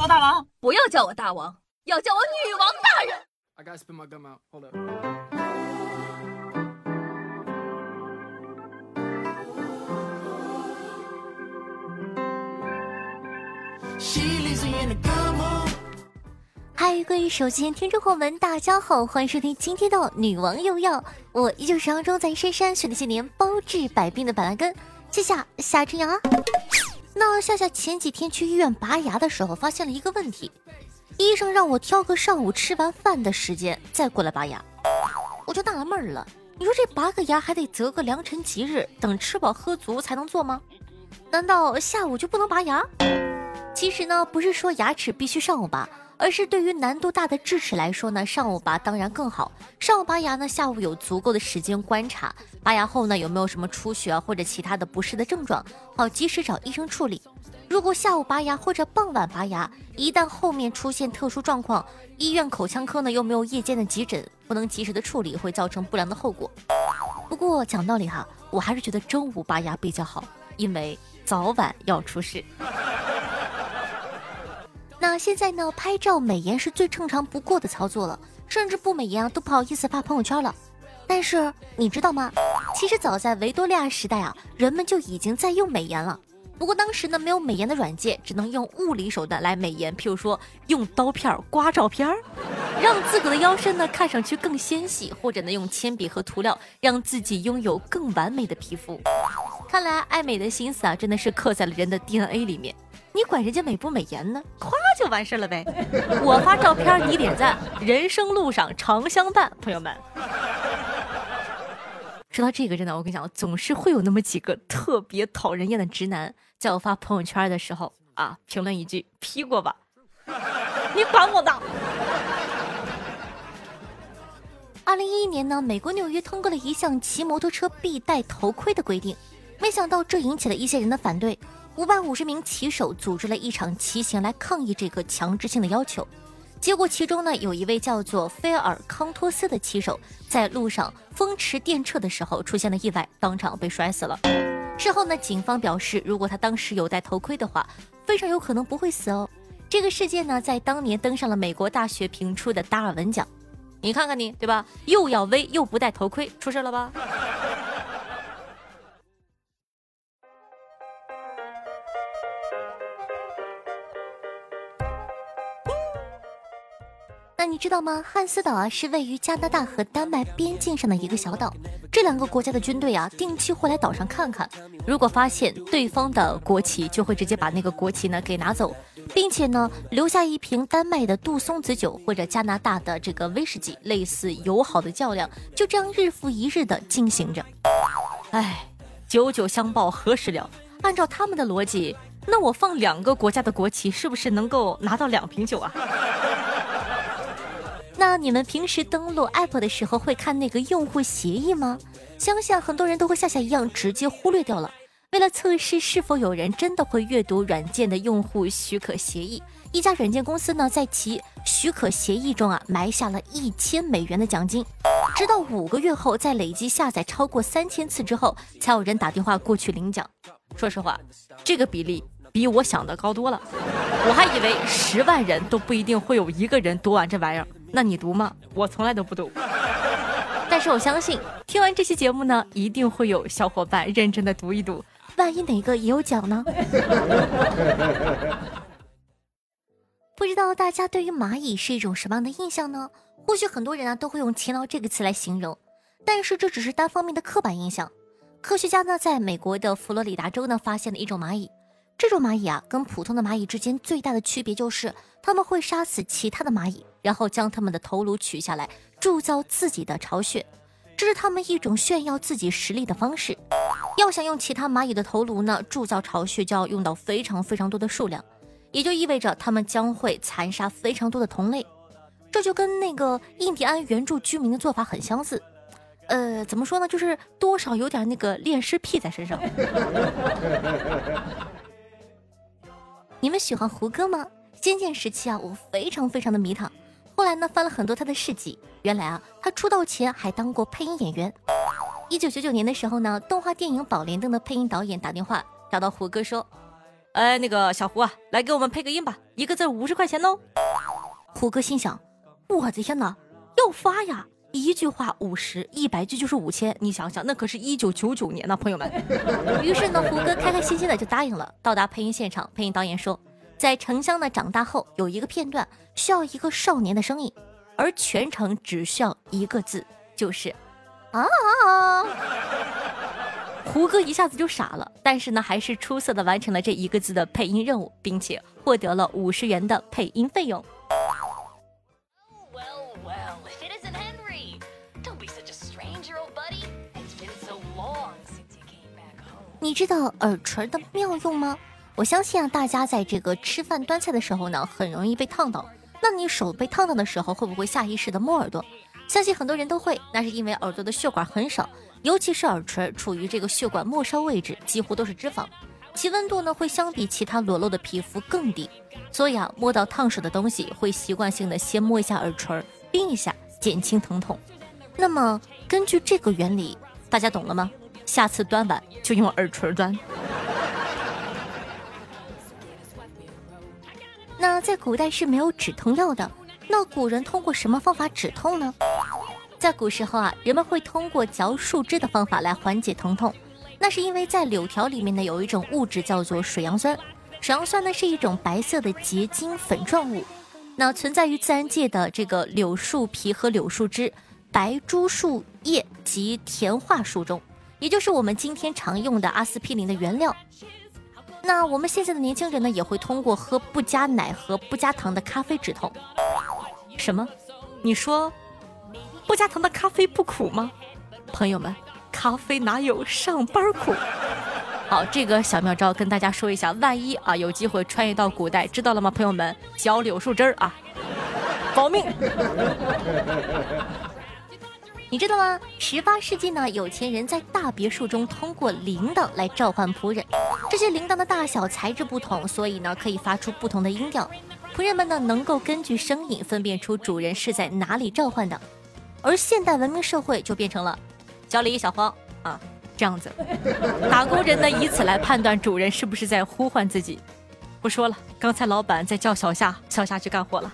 我大王，不要叫我大王，要叫我女王大人。I gotta spit my gum out. Hold up. She in a. 嗨，各位手机前听众朋友们，大家好，欢迎收听今天的女王又要，我依旧是扬州在深山学了些年包治百病的板蓝根，谢谢夏春阳啊。那夏夏前几天去医院拔牙的时候，发现了一个问题，医生让我挑个上午吃完饭的时间再过来拔牙，我就纳了闷了，你说这拔个牙还得择个良辰吉日，等吃饱喝足才能做吗？难道下午就不能拔牙？其实呢，不是说牙齿必须上午拔，而是对于难度大的智齿来说呢，上午拔当然更好。上午拔牙呢，下午有足够的时间观察拔牙后呢有没有什么出血啊或者其他的不适的症状，好及时找医生处理。如果下午拔牙或者傍晚拔牙，一旦后面出现特殊状况，医院口腔科呢又没有夜间的急诊，不能及时的处理，会造成不良的后果。不过讲道理哈，我还是觉得中午拔牙比较好，因为早晚要出事。那现在呢，拍照美颜是最正常不过的操作了，甚至不美颜啊都不好意思发朋友圈了。但是你知道吗？其实早在维多利亚时代啊，人们就已经在用美颜了。不过当时呢，没有美颜的软件，只能用物理手段来美颜，譬如说用刀片刮照片儿，让自个的腰身呢看上去更纤细，或者呢用铅笔和涂料让自己拥有更完美的皮肤。看来爱美的心思啊，真的是刻在了人的 DNA 里面。你管人家美不美颜呢？夸就完事了呗。我发照片，你点赞，人生路上常相伴，朋友们。说到这个，真的，我跟你讲，总是会有那么几个特别讨人厌的直男，在我发朋友圈的时候啊，评论一句“劈过吧”，你管我呢？二零一一年呢，美国纽约通过了一项骑摩托车必戴头盔的规定，没想到这引起了一些人的反对。五百五十名骑手组织了一场骑行来抗议这个强制性的要求，结果其中呢有一位叫做菲尔康托斯的骑手，在路上风驰电掣的时候出现了意外，当场被摔死了。事后呢，警方表示，如果他当时有戴头盔的话，非常有可能不会死哦。这个事件呢，在当年登上了美国大学评出的达尔文奖。你看看你，对吧？又要威又不戴头盔，出事了吧？那你知道吗？汉斯岛啊是位于加拿大和丹麦边境上的一个小岛。这两个国家的军队啊，定期会来岛上看看。如果发现对方的国旗，就会直接把那个国旗呢给拿走，并且呢留下一瓶丹麦的杜松子酒或者加拿大的这个威士忌，类似友好的较量。就这样日复一日的进行着。哎，久久相报何时了？按照他们的逻辑，那我放两个国家的国旗，是不是能够拿到两瓶酒啊？那你们平时登录 App 的时候会看那个用户协议吗？相信很多人都和夏夏一样直接忽略掉了。为了测试是否有人真的会阅读软件的用户许可协议，一家软件公司呢在其许可协议中啊埋下了一千美元的奖金，直到五个月后，在累计下载超过三千次之后，才有人打电话过去领奖。说实话，这个比例比我想的高多了。我还以为十万人都不一定会有一个人读完这玩意儿。那你读吗？我从来都不读，但是我相信听完这期节目呢，一定会有小伙伴认真的读一读，万一哪个也有奖呢？不知道大家对于蚂蚁是一种什么样的印象呢？或许很多人啊都会用勤劳这个词来形容，但是这只是单方面的刻板印象。科学家呢在美国的佛罗里达州呢发现了一种蚂蚁。这种蚂蚁啊，跟普通的蚂蚁之间最大的区别就是，它们会杀死其他的蚂蚁，然后将它们的头颅取下来，铸造自己的巢穴，这是它们一种炫耀自己实力的方式。要想用其他蚂蚁的头颅呢，铸造巢穴就要用到非常非常多的数量，也就意味着它们将会残杀非常多的同类。这就跟那个印第安原住居民的做法很相似。呃，怎么说呢？就是多少有点那个恋尸癖在身上。你们喜欢胡歌吗？仙剑时期啊，我非常非常的迷他。后来呢，翻了很多他的事迹，原来啊，他出道前还当过配音演员。一九九九年的时候呢，动画电影《宝莲灯》的配音导演打电话找到胡歌说：“哎，那个小胡啊，来给我们配个音吧，一个字五十块钱哦。胡歌心想，我的天哪，要发呀！一句话五十，一百句就是五千，你想想，那可是一九九九年呢，朋友们。于是呢，胡歌开开心心的就答应了。到达配音现场，配音导演说，在沉香呢长大后有一个片段需要一个少年的声音，而全程只需要一个字，就是啊。胡歌一下子就傻了，但是呢，还是出色的完成了这一个字的配音任务，并且获得了五十元的配音费用。你知道耳垂的妙用吗？我相信啊，大家在这个吃饭端菜的时候呢，很容易被烫到。那你手被烫到的时候，会不会下意识的摸耳朵？相信很多人都会，那是因为耳朵的血管很少，尤其是耳垂处于这个血管末梢位置，几乎都是脂肪，其温度呢会相比其他裸露的皮肤更低，所以啊，摸到烫手的东西会习惯性的先摸一下耳垂，冰一下，减轻疼痛。那么根据这个原理，大家懂了吗？下次端碗就用耳垂端。那在古代是没有止痛药的，那古人通过什么方法止痛呢？在古时候啊，人们会通过嚼树枝的方法来缓解疼痛。那是因为在柳条里面呢有一种物质叫做水杨酸，水杨酸呢是一种白色的结晶粉状物，那存在于自然界的这个柳树皮和柳树枝、白珠树叶及甜桦树中。也就是我们今天常用的阿司匹林的原料。那我们现在的年轻人呢，也会通过喝不加奶和不加糖的咖啡止痛。什么？你说不加糖的咖啡不苦吗？朋友们，咖啡哪有上班苦？好，这个小妙招跟大家说一下，万一啊有机会穿越到古代，知道了吗？朋友们，嚼柳树枝儿啊，保命。你知道吗？十八世纪呢，有钱人在大别墅中通过铃铛来召唤仆人。这些铃铛的大小、材质不同，所以呢可以发出不同的音调。仆人们呢能够根据声音分辨出主人是在哪里召唤的。而现代文明社会就变成了叫了一小黄啊这样子，打工人呢以此来判断主人是不是在呼唤自己。不说了，刚才老板在叫小夏，小夏去干活了。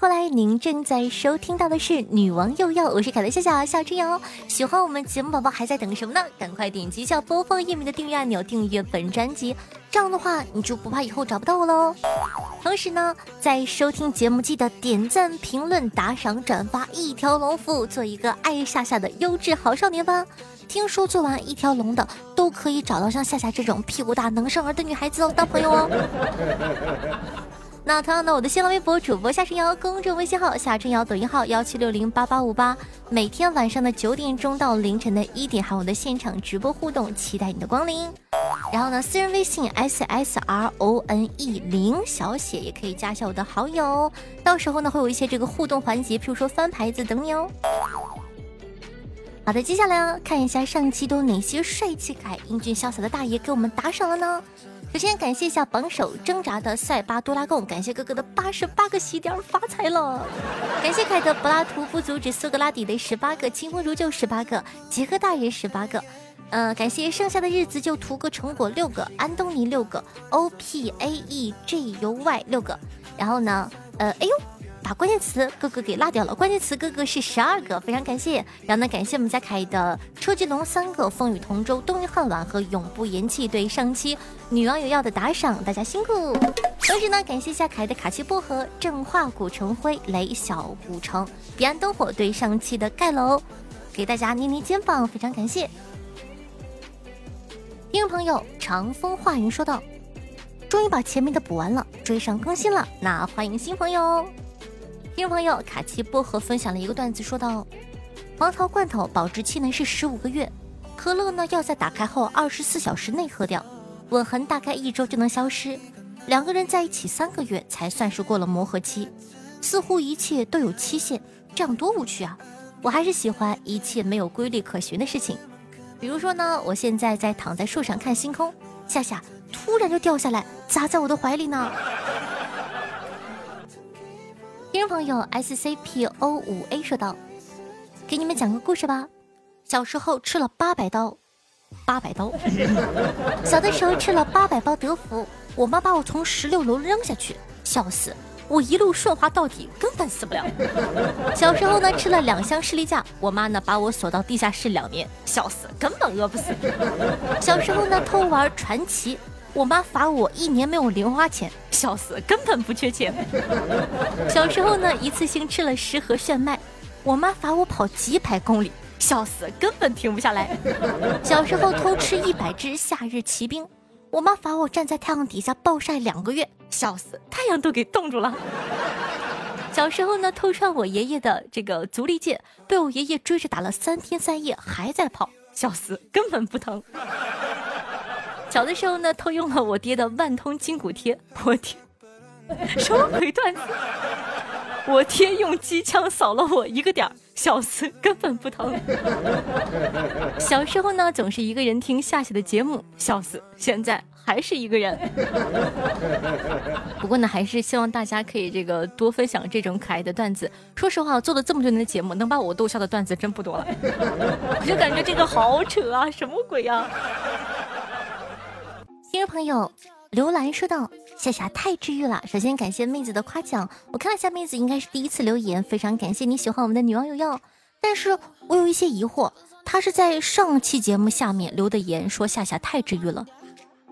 后来，您正在收听到的是《女王又要》，我是凯的笑笑夏春瑶。喜欢我们节目宝宝还在等什么呢？赶快点击一下播放页面的订阅按钮，订阅本专辑，这样的话你就不怕以后找不到我喽。同时呢，在收听节目记得点赞、评论、打赏、转发一条龙服务，做一个爱夏夏的优质好少年吧。听说做完一条龙的都可以找到像夏夏这种屁股大能生儿的女孩子哦，当朋友哦。那同样的，我的新浪微博主播夏春瑶，公众微信号夏春瑶，抖音号幺七六零八八五八，每天晚上的九点钟到凌晨的一点，还有我的现场直播互动，期待你的光临。然后呢，私人微信 s s r o n e 零小写也可以加一下我的好友，到时候呢会有一些这个互动环节，譬如说翻牌子等你哦。好的，接下来啊，看一下上期都哪些帅气可爱、英俊潇洒的大爷给我们打赏了呢？首先感谢一下榜首挣扎的塞巴多拉贡，感谢哥哥的八十八个喜点发财了，感谢凯德柏拉图不阻止苏格拉底的十八个，清风如旧十八个，杰克大人十八个，呃，感谢剩下的日子就图个成果六个，安东尼六个，O P A E G U Y 六个，然后呢，呃，哎呦。把关键词哥哥给落掉了，关键词哥哥是十二个，非常感谢。然后呢，感谢我们家凯的车继龙三个，风雨同舟，冬日恨晚和永不言弃对上期女网友要的打赏，大家辛苦。同时呢，感谢一下凯的卡奇薄荷，正化古城灰，雷小古城，彼岸灯火对上期的盖楼，给大家捏捏肩膀，非常感谢。听众朋友长风化云说道：“终于把前面的补完了，追上更新了，那欢迎新朋友。听众朋友卡奇薄荷分享了一个段子，说道：黄桃罐头保质期呢是十五个月，可乐呢要在打开后二十四小时内喝掉，吻痕大概一周就能消失，两个人在一起三个月才算是过了磨合期，似乎一切都有期限，这样多无趣啊！我还是喜欢一切没有规律可循的事情，比如说呢，我现在在躺在树上看星空，夏夏，突然就掉下来，砸在我的怀里呢。听众朋友 S C P O 五 A 说道：“给你们讲个故事吧。小时候吃了八百刀，八百刀。小的时候吃了八百包德芙，我妈把我从十六楼扔下去，笑死。我一路顺滑到底，根本死不了。小时候呢，吃了两箱士力架，我妈呢把我锁到地下室两年，笑死，根本饿不死。小时候呢，偷玩传奇。”我妈罚我一年没有零花钱，笑死，根本不缺钱。小时候呢，一次性吃了十盒炫迈，我妈罚我跑几百公里，笑死，根本停不下来。小时候偷吃一百只夏日奇兵，我妈罚我站在太阳底下暴晒两个月，笑死，太阳都给冻住了。小时候呢，偷穿我爷爷的这个足力健，被我爷爷追着打了三天三夜，还在跑，笑死，根本不疼。小的时候呢，偷用了我爹的万通筋骨贴。我天，什么鬼段子？我爹用机枪扫了我一个点儿，笑死，根本不疼。小时候呢，总是一个人听夏夏的节目，笑死。现在还是一个人。不过呢，还是希望大家可以这个多分享这种可爱的段子。说实话，做了这么多年的节目，能把我逗笑的段子真不多了。我就感觉这个好扯啊，什么鬼呀？听众朋友刘兰说道：“夏夏太治愈了。首先感谢妹子的夸奖，我看了下妹子应该是第一次留言，非常感谢你喜欢我们的女王有药。但是我有一些疑惑，她是在上期节目下面留的言，说夏夏太治愈了。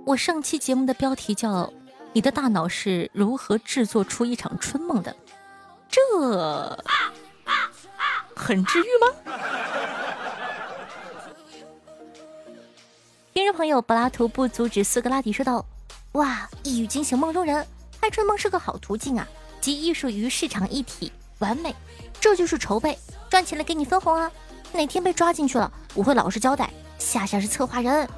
我上期节目的标题叫《你的大脑是如何制作出一场春梦的》，这很治愈吗？”听众朋友，柏拉图不阻止苏格拉底说道：“哇，一语惊醒梦中人，爱春梦是个好途径啊！集艺术与市场一体，完美，这就是筹备，赚钱了给你分红啊！哪天被抓进去了，我会老实交代。夏夏是策划人。”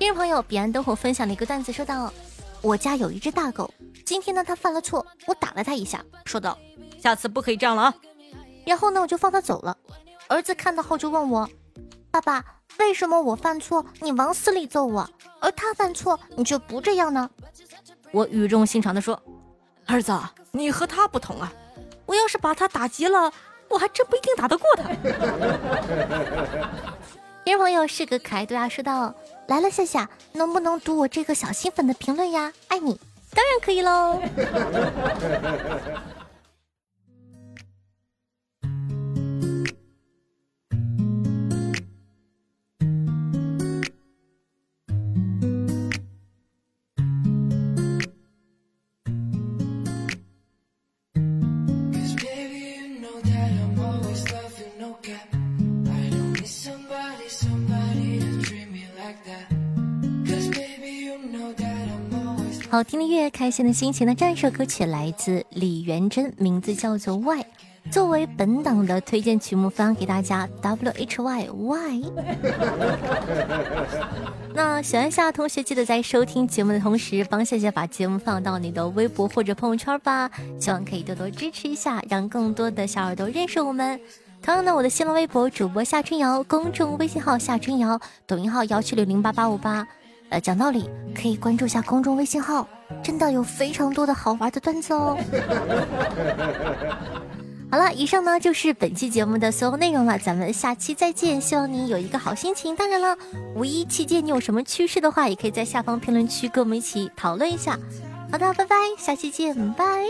听众朋友，彼岸灯火分享了一个段子，说道：“我家有一只大狗，今天呢，它犯了错，我打了它一下，说道：下次不可以这样了啊！然后呢，我就放它走了。儿子看到后就问我：爸爸。”为什么我犯错你往死里揍我，而他犯错你却不这样呢？我语重心长地说：“儿子，你和他不同啊！我要是把他打急了，我还真不一定打得过他。”听众朋友是个可爱对啊，说道：“来了，夏夏，能不能读我这个小新粉的评论呀？爱你，当然可以喽。好听的乐，开心的心情的这一首歌曲来自李元珍，名字叫做《Y》，作为本档的推荐曲目分享给大家。W H Y Y。那喜欢夏同学，记得在收听节目的同时，帮夏夏把节目放到你的微博或者朋友圈吧。希望可以多多支持一下，让更多的小耳朵认识我们。同样呢，我的新浪微博主播夏春瑶，公众微信号夏春瑶，抖音号幺七六零八八五八。呃，讲道理，可以关注一下公众微信号，真的有非常多的好玩的段子哦。好了，以上呢就是本期节目的所有内容了，咱们下期再见，希望你有一个好心情。当然了，五一期间你有什么趣事的话，也可以在下方评论区跟我们一起讨论一下。好的，拜拜，下期见，拜。